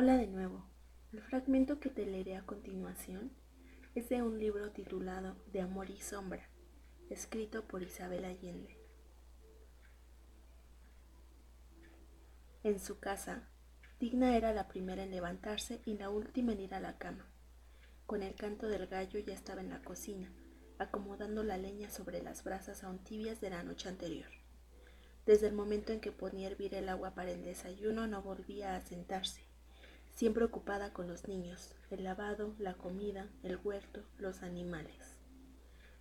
Hola de nuevo. El fragmento que te leeré a continuación es de un libro titulado De Amor y Sombra, escrito por Isabel Allende. En su casa, Digna era la primera en levantarse y la última en ir a la cama. Con el canto del gallo ya estaba en la cocina, acomodando la leña sobre las brasas aún tibias de la noche anterior. Desde el momento en que ponía a hervir el agua para el desayuno no volvía a sentarse siempre ocupada con los niños, el lavado, la comida, el huerto, los animales.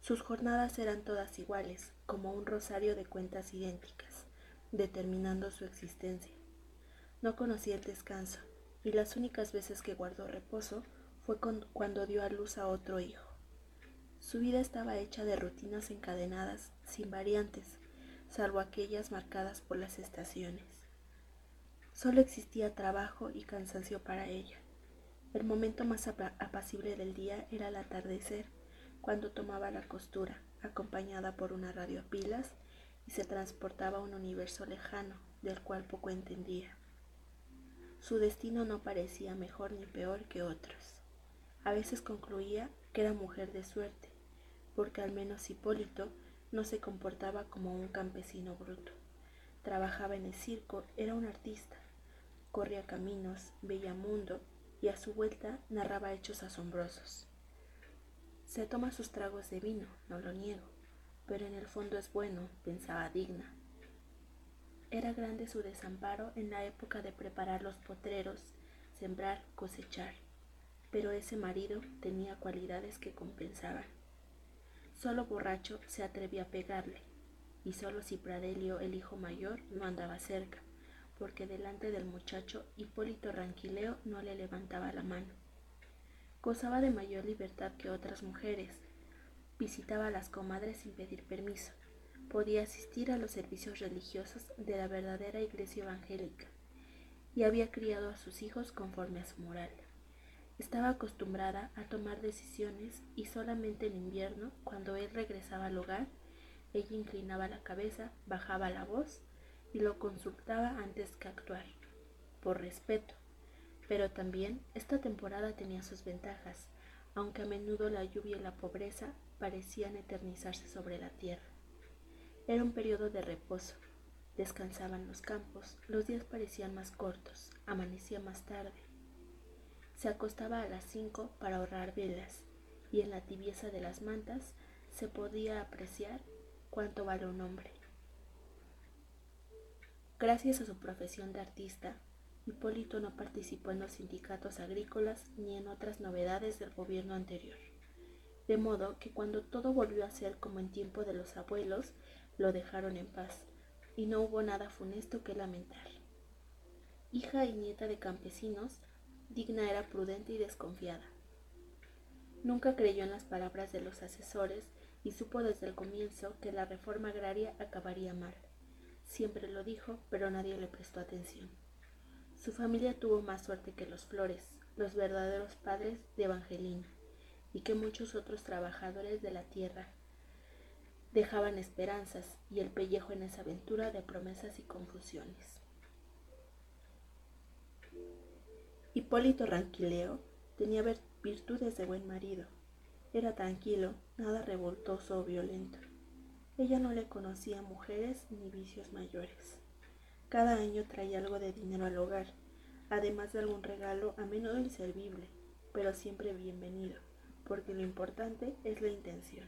Sus jornadas eran todas iguales, como un rosario de cuentas idénticas, determinando su existencia. No conocía el descanso, y las únicas veces que guardó reposo fue cuando dio a luz a otro hijo. Su vida estaba hecha de rutinas encadenadas, sin variantes, salvo aquellas marcadas por las estaciones. Solo existía trabajo y cansancio para ella. El momento más apacible del día era el atardecer, cuando tomaba la costura, acompañada por una radio a pilas, y se transportaba a un universo lejano, del cual poco entendía. Su destino no parecía mejor ni peor que otros. A veces concluía que era mujer de suerte, porque al menos Hipólito no se comportaba como un campesino bruto. Trabajaba en el circo, era un artista, corría caminos, veía mundo y a su vuelta narraba hechos asombrosos. Se toma sus tragos de vino, no lo niego, pero en el fondo es bueno, pensaba digna. Era grande su desamparo en la época de preparar los potreros, sembrar, cosechar, pero ese marido tenía cualidades que compensaban. Solo borracho se atrevía a pegarle, y solo si Pradelio, el hijo mayor, no andaba cerca porque delante del muchacho Hipólito Ranquileo no le levantaba la mano. Gozaba de mayor libertad que otras mujeres. Visitaba a las comadres sin pedir permiso. Podía asistir a los servicios religiosos de la verdadera iglesia evangélica y había criado a sus hijos conforme a su moral. Estaba acostumbrada a tomar decisiones y solamente en invierno, cuando él regresaba al hogar, ella inclinaba la cabeza, bajaba la voz y lo consultaba antes que actuar, por respeto. Pero también esta temporada tenía sus ventajas, aunque a menudo la lluvia y la pobreza parecían eternizarse sobre la tierra. Era un periodo de reposo. Descansaban los campos, los días parecían más cortos, amanecía más tarde. Se acostaba a las cinco para ahorrar velas, y en la tibieza de las mantas se podía apreciar cuánto vale un hombre. Gracias a su profesión de artista, Hipólito no participó en los sindicatos agrícolas ni en otras novedades del gobierno anterior. De modo que cuando todo volvió a ser como en tiempo de los abuelos, lo dejaron en paz, y no hubo nada funesto que lamentar. Hija y nieta de campesinos, Digna era prudente y desconfiada. Nunca creyó en las palabras de los asesores y supo desde el comienzo que la reforma agraria acabaría mal. Siempre lo dijo, pero nadie le prestó atención. Su familia tuvo más suerte que los Flores, los verdaderos padres de Evangelina, y que muchos otros trabajadores de la tierra. Dejaban esperanzas y el pellejo en esa aventura de promesas y confusiones. Hipólito Ranquileo tenía virtudes de buen marido. Era tranquilo, nada revoltoso o violento. Ella no le conocía mujeres ni vicios mayores. Cada año traía algo de dinero al hogar, además de algún regalo a menudo inservible, pero siempre bienvenido, porque lo importante es la intención.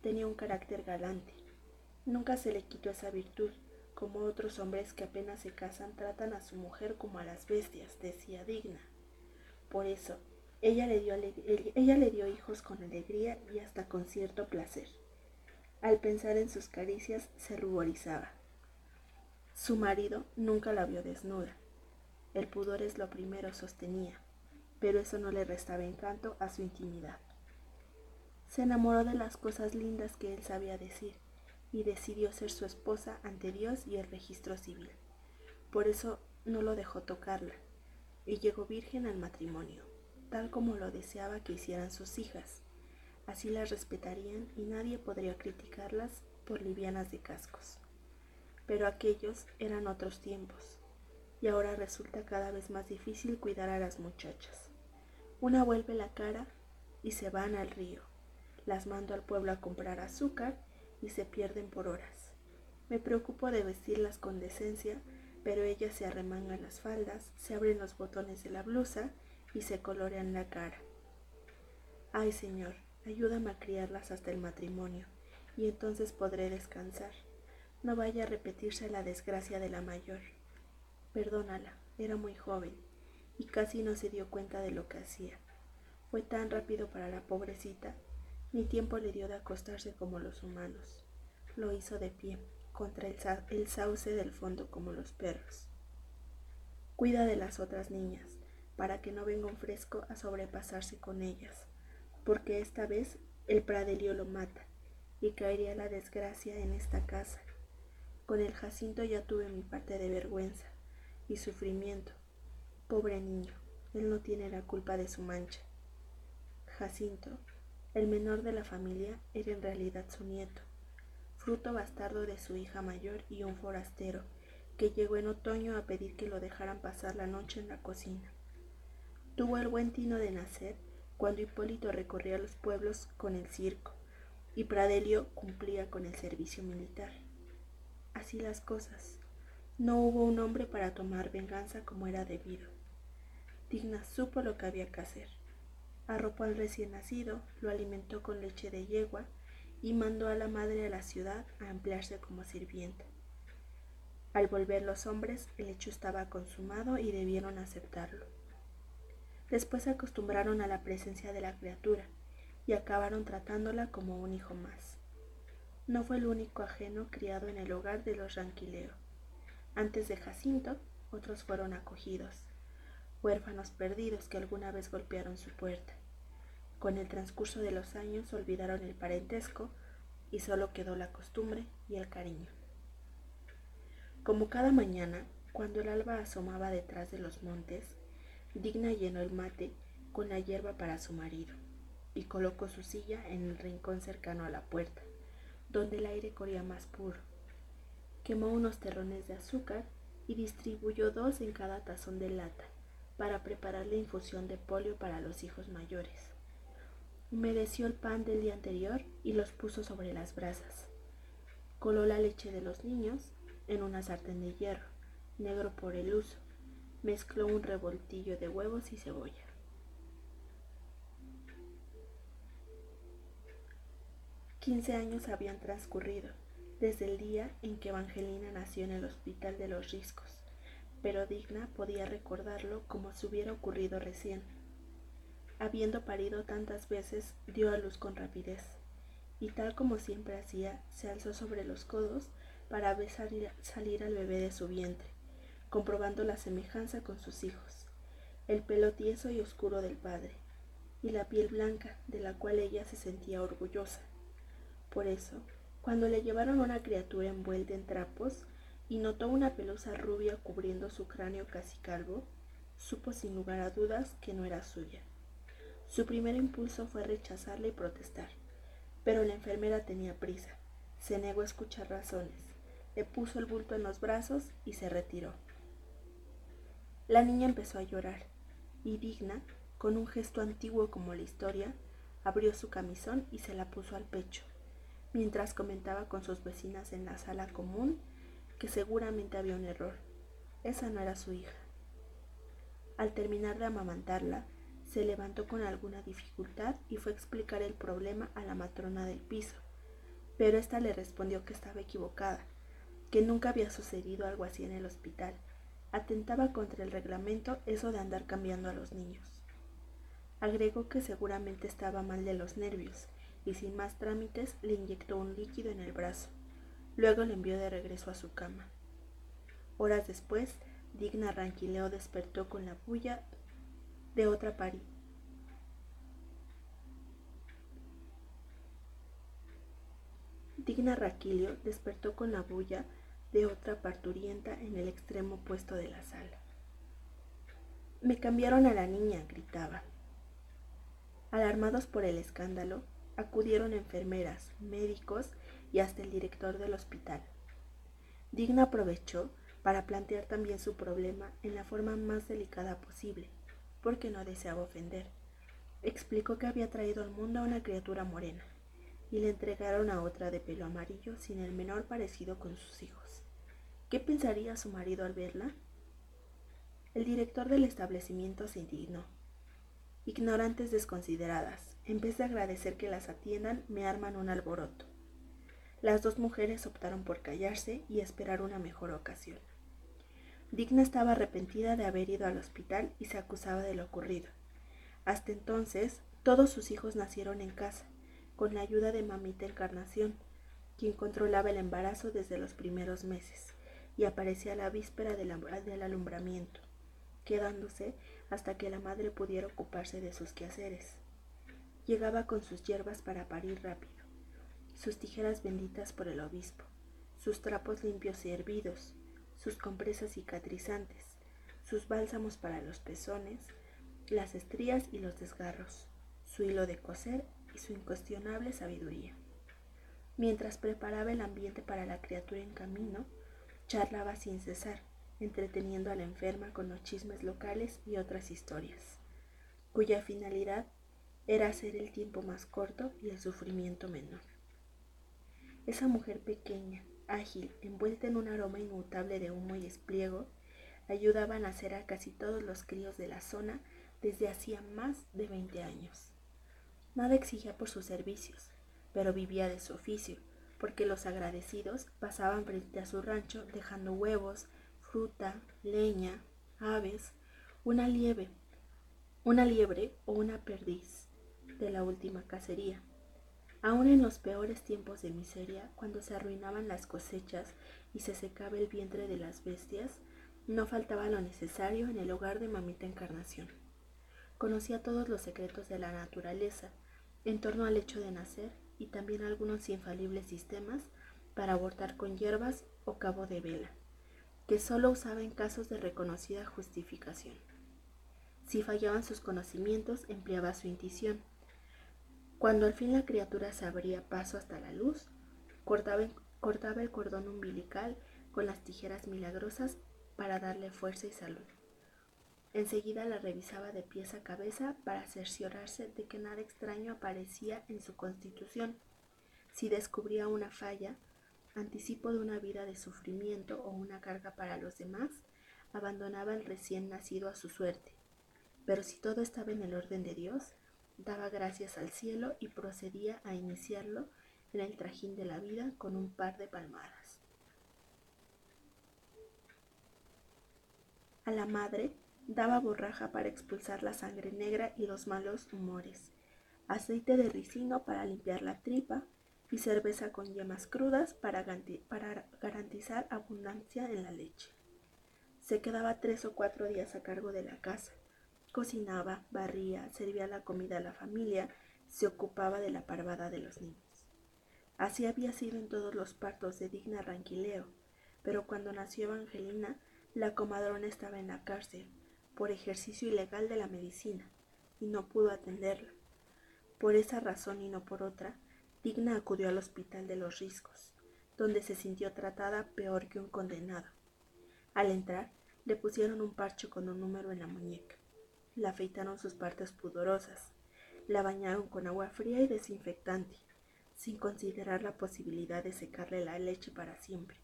Tenía un carácter galante. Nunca se le quitó esa virtud, como otros hombres que apenas se casan tratan a su mujer como a las bestias, decía digna. Por eso, ella le dio, ella le dio hijos con alegría y hasta con cierto placer. Al pensar en sus caricias se ruborizaba. Su marido nunca la vio desnuda. El pudor es lo primero, sostenía, pero eso no le restaba encanto a su intimidad. Se enamoró de las cosas lindas que él sabía decir y decidió ser su esposa ante Dios y el registro civil. Por eso no lo dejó tocarla y llegó virgen al matrimonio, tal como lo deseaba que hicieran sus hijas, Así las respetarían y nadie podría criticarlas por livianas de cascos. Pero aquellos eran otros tiempos. y ahora resulta cada vez más difícil cuidar a las muchachas. Una vuelve la cara y se van al río. Las mando al pueblo a comprar azúcar y se pierden por horas. Me preocupo de vestirlas con decencia, pero ellas se arremangan las faldas, se abren los botones de la blusa y se colorean la cara. Ay, Señor, ayúdame a criarlas hasta el matrimonio, y entonces podré descansar. No vaya a repetirse la desgracia de la mayor. Perdónala, era muy joven, y casi no se dio cuenta de lo que hacía. Fue tan rápido para la pobrecita ni tiempo le dio de acostarse como los humanos. Lo hizo de pie, contra el, sauce del fondo como los perros. Cuida de las otras niñas, para que no venga un fresco a sobrepasarse con ellas, porque esta vez el pradelio lo mata y caería la desgracia en esta casa. Con el Jacinto ya tuve mi parte de vergüenza y sufrimiento. Pobre niño, él no tiene la culpa de su mancha. Jacinto, el menor de la familia era en realidad su nieto, fruto bastardo de su hija mayor y un forastero, que llegó en otoño a pedir que lo dejaran pasar la noche en la cocina. Tuvo el buen tino de nacer cuando Hipólito recorría los pueblos con el circo y Pradelio cumplía con el servicio militar. Así las cosas. No hubo un hombre para tomar venganza como era debido. Digna supo lo que había que hacer arropó al recién nacido, lo alimentó con leche de yegua y mandó a la madre a la ciudad a emplearse como sirvienta. Al volver los hombres, el hecho estaba consumado y debieron aceptarlo. Después se acostumbraron a la presencia de la criatura y acabaron tratándola como un hijo más. No fue el único ajeno criado en el hogar de los Ranquileo. Antes de Jacinto, otros fueron acogidos huérfanos perdidos que alguna vez golpearon su puerta. Con el transcurso de los años olvidaron el parentesco y solo quedó la costumbre y el cariño. Como cada mañana, cuando el alba asomaba detrás de los montes, Digna llenó el mate con la hierba para su marido y colocó su silla en el rincón cercano a la puerta, donde el aire corría más puro. Quemó unos terrones de azúcar y distribuyó dos en cada tazón de lata para preparar la infusión de polio para los hijos mayores. Humedeció el pan del día anterior y los puso sobre las brasas. Coló la leche de los niños en una sartén de hierro, negro por el uso. Mezcló un revoltillo de huevos y cebolla. Quince años habían transcurrido desde el día en que Evangelina nació en el hospital de los Riscos pero Digna podía recordarlo como si hubiera ocurrido recién. Habiendo parido tantas veces, dio a luz con rapidez, y tal como siempre hacía, se alzó sobre los codos para ver salir al bebé de su vientre, comprobando la semejanza con sus hijos, el pelo tieso y oscuro del padre, y la piel blanca de la cual ella se sentía orgullosa. Por eso, cuando le llevaron una criatura envuelta en trapos, y notó una pelusa rubia cubriendo su cráneo casi calvo, supo sin lugar a dudas que no era suya. Su primer impulso fue rechazarla y protestar, pero la enfermera tenía prisa. Se negó a escuchar razones, le puso el bulto en los brazos y se retiró. La niña empezó a llorar, y digna, con un gesto antiguo como la historia, abrió su camisón y se la puso al pecho, mientras comentaba con sus vecinas en la sala común que seguramente había un error. Esa no era su hija. Al terminar de amamantarla, se levantó con alguna dificultad y fue a explicar el problema a la matrona del piso, pero ésta le respondió que estaba equivocada, que nunca había sucedido algo así en el hospital. Atentaba contra el reglamento eso de andar cambiando a los niños. Agregó que seguramente estaba mal de los nervios y sin más trámites le inyectó un líquido en el brazo. Luego le envió de regreso a su cama. Horas después, Digna Ranquileo despertó con la bulla de otra pari. Digna Raquilio despertó con la bulla de otra parturienta en el extremo opuesto de la sala. Me cambiaron a la niña, gritaba. Alarmados por el escándalo, acudieron enfermeras, médicos y hasta el director del hospital. Digna aprovechó para plantear también su problema en la forma más delicada posible, porque no deseaba ofender. Explicó que había traído al mundo a una criatura morena, y le entregaron a otra de pelo amarillo sin el menor parecido con sus hijos. ¿Qué pensaría su marido al verla? El director del establecimiento se indignó. Ignorantes desconsideradas, en vez de agradecer que las atiendan, me arman un alboroto. Las dos mujeres optaron por callarse y esperar una mejor ocasión. Digna estaba arrepentida de haber ido al hospital y se acusaba de lo ocurrido. Hasta entonces, todos sus hijos nacieron en casa, con la ayuda de mamita Encarnación, quien controlaba el embarazo desde los primeros meses y aparecía la víspera del, alumbramiento, quedándose hasta que la madre pudiera ocuparse de sus quehaceres. Llegaba con sus hierbas para parir rápido, sus tijeras benditas por el obispo, sus trapos limpios y hervidos, sus compresas cicatrizantes, sus bálsamos para los pezones, las estrías y los desgarros, su hilo de coser y su incuestionable sabiduría. Mientras preparaba el ambiente para la criatura en camino, charlaba sin cesar, entreteniendo a la enferma con los chismes locales y otras historias, cuya finalidad era hacer el tiempo más corto y el sufrimiento menor. Esa mujer pequeña, ágil, envuelta en un aroma inmutable de humo y espliego, ayudaba a nacer a casi todos los críos de la zona desde hacía más de veinte años. Nada exigía por sus servicios, pero vivía de su oficio, porque los agradecidos pasaban frente a su rancho dejando huevos, fruta, leña, aves, una liebre, una liebre o una perdiz de la última cacería. Aún en los peores tiempos de miseria, cuando se arruinaban las cosechas y se secaba el vientre de las bestias, no faltaba lo necesario en el hogar de Mamita Encarnación. Conocía todos los secretos de la naturaleza en torno al hecho de nacer y también algunos infalibles sistemas para abortar con hierbas o cabo de vela, que solo usaba en casos de reconocida justificación. Si fallaban sus conocimientos, empleaba su intuición. Cuando al fin la criatura se abría paso hasta la luz, cortaba, cortaba el cordón umbilical con las tijeras milagrosas para darle fuerza y salud. Enseguida la revisaba de pies a cabeza para cerciorarse de que nada extraño aparecía en su constitución. Si descubría una falla, anticipo de una vida de sufrimiento o una carga para los demás, abandonaba al recién nacido a su suerte. Pero si todo estaba en el orden de Dios, daba gracias al cielo y procedía a iniciarlo en el trajín de la vida con un par de palmadas. A la madre Daba borraja para expulsar la sangre negra y los malos humores, aceite de ricino para limpiar la tripa y cerveza con yemas crudas para, garantizar abundancia en la leche. Se quedaba tres o cuatro días a cargo de la casa. Cocinaba, barría, servía la comida a la familia, se ocupaba de la parvada de los niños. Así había sido en todos los partos de digna Ranquileo, pero cuando nació Evangelina, la comadrona estaba en la cárcel por ejercicio ilegal de la medicina y no pudo atenderla. Por esa razón y no por otra, Digna acudió al hospital de los riscos, donde se sintió tratada peor que un condenado. Al entrar, le pusieron un parche con un número en la muñeca, la afeitaron sus partes pudorosas, la bañaron con agua fría y desinfectante, sin considerar la posibilidad de secarle la leche para siempre,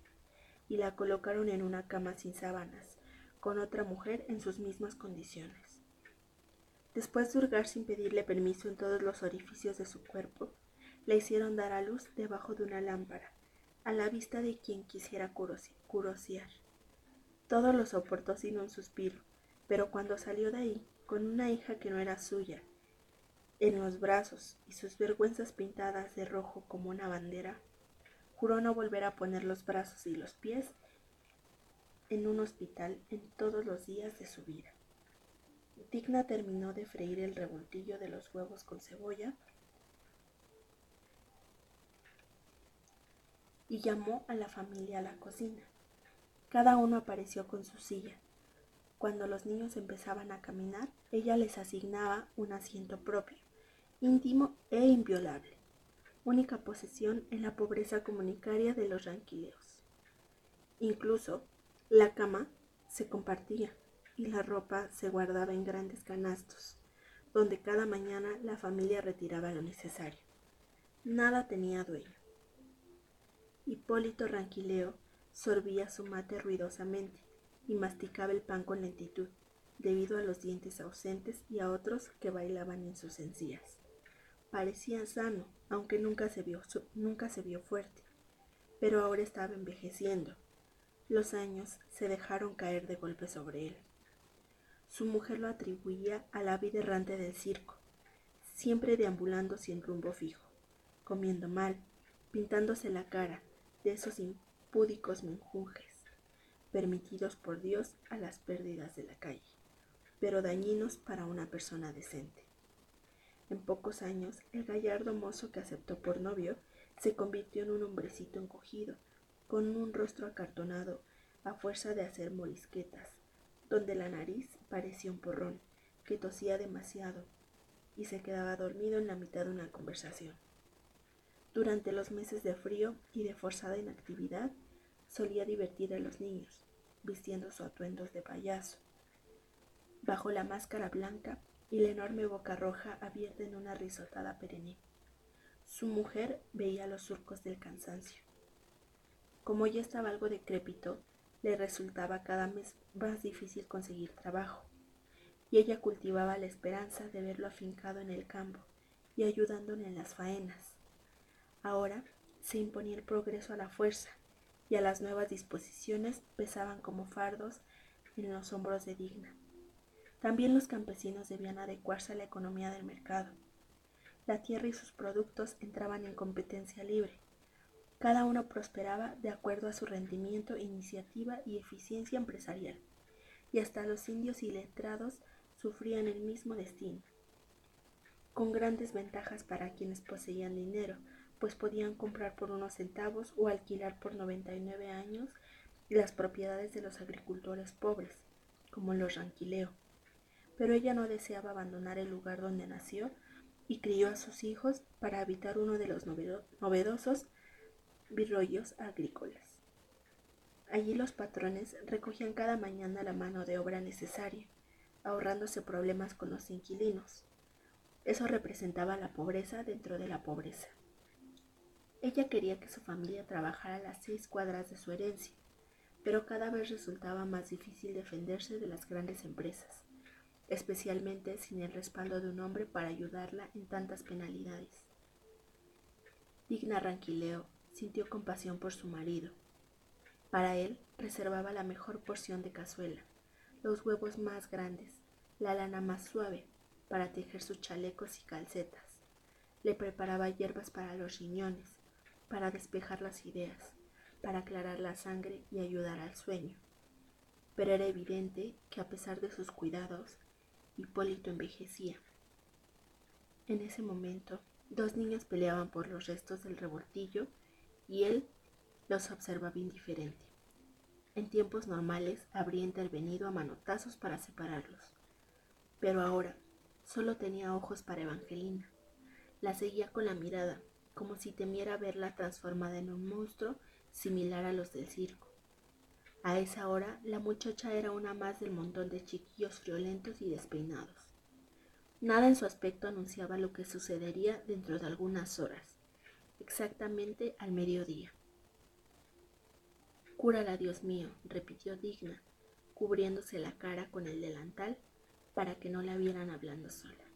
y la colocaron en una cama sin sábanas, con otra mujer en sus mismas condiciones. Después de hurgar sin pedirle permiso en todos los orificios de su cuerpo, la hicieron dar a luz debajo de una lámpara, a la vista de quien quisiera curosear. Todo lo soportó sin un suspiro, pero cuando salió de ahí, con una hija que no era suya, en los brazos y sus vergüenzas pintadas de rojo como una bandera, juró no volver a poner los brazos y los pies en un hospital en todos los días de su vida. Digna terminó de freír el revoltillo de los huevos con cebolla y llamó a la familia a la cocina. Cada uno apareció con su silla. Cuando los niños empezaban a caminar, ella les asignaba un asiento propio, íntimo e inviolable, única posesión en la pobreza comunitaria de los ranquileos. Incluso La cama se compartía y la ropa se guardaba en grandes canastos, donde cada mañana la familia retiraba lo necesario. Nada tenía dueño. Hipólito Ranquileo sorbía su mate ruidosamente y masticaba el pan con lentitud, debido a los dientes ausentes y a otros que bailaban en sus encías. Parecía sano, aunque nunca se vio, nunca se vio fuerte, pero ahora estaba envejeciendo. Los años se dejaron caer de golpe sobre él. Su mujer lo atribuía a la vida errante del circo, siempre deambulando sin rumbo fijo, comiendo mal, pintándose la cara de esos impúdicos menjunjes, permitidos por Dios a las pérdidas de la calle, pero dañinos para una persona decente. En pocos años, el gallardo mozo que aceptó por novio se convirtió en un hombrecito encogido, con un rostro acartonado a fuerza de hacer morisquetas, donde la nariz parecía un porrón, que tosía demasiado y se quedaba dormido en la mitad de una conversación. Durante los meses de frío y de forzada inactividad, solía divertir a los niños, vistiendo sus atuendos de payaso. Bajo la máscara blanca y la enorme boca roja abierta en una risotada perenne. Su mujer veía los surcos del cansancio. Como ya estaba algo decrépito, le resultaba cada mes más difícil conseguir trabajo, y ella cultivaba la esperanza de verlo afincado en el campo y ayudándole en las faenas. Ahora se imponía el progreso a la fuerza, y a las nuevas disposiciones pesaban como fardos en los hombros de Digna. También los campesinos debían adecuarse a la economía del mercado. La tierra y sus productos entraban en competencia libre. Cada uno prosperaba de acuerdo a su rendimiento, iniciativa y eficiencia empresarial, y hasta los indios y letrados sufrían el mismo destino, con grandes ventajas para quienes poseían dinero, pues podían comprar por unos centavos o alquilar por 99 años las propiedades de los agricultores pobres, como los ranquileo. Pero ella no deseaba abandonar el lugar donde nació y crió a sus hijos para habitar uno de los novedosos virrollos agrícolas. Allí los patrones recogían cada mañana la mano de obra necesaria, ahorrándose problemas con los inquilinos. Eso representaba la pobreza dentro de la pobreza. Ella quería que su familia trabajara las seis cuadras de su herencia, pero cada vez resultaba más difícil defenderse de las grandes empresas especialmente sin el respaldo de un hombre para ayudarla en tantas penalidades. Digna Ranquileo sintió compasión por su marido. Para él reservaba la mejor porción de cazuela, los huevos más grandes, la lana más suave para tejer sus chalecos y calcetas. Le preparaba hierbas para los riñones, para despejar las ideas, para aclarar la sangre y ayudar al sueño. Pero era evidente que a pesar de sus cuidados, Hipólito envejecía. En ese momento, dos niños peleaban por los restos del revoltillo y él los observaba indiferente. En tiempos normales habría intervenido a manotazos para separarlos, pero ahora solo tenía ojos para Evangelina. La seguía con la mirada, como si temiera verla transformada en un monstruo similar a los del circo. A esa hora la muchacha era una más del montón de chiquillos friolentos y despeinados. Nada en su aspecto anunciaba lo que sucedería dentro de algunas horas, exactamente al mediodía. Cúrala, Dios mío, repitió Digna, cubriéndose la cara con el delantal para que no la vieran hablando sola.